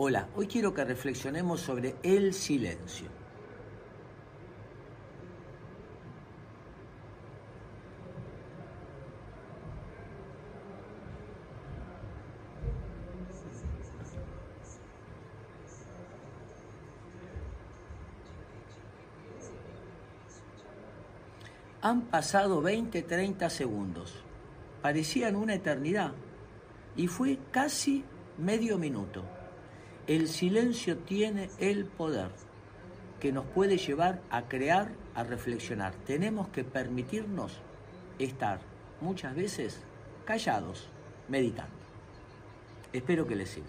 Hola, hoy quiero que reflexionemos sobre el silencio. Han pasado 20, 30 segundos. Parecían una eternidad. Y fue casi medio minuto. El silencio tiene el poder que nos puede llevar a crear, a reflexionar. Tenemos que permitirnos estar muchas veces callados, meditando. Espero que les sirva.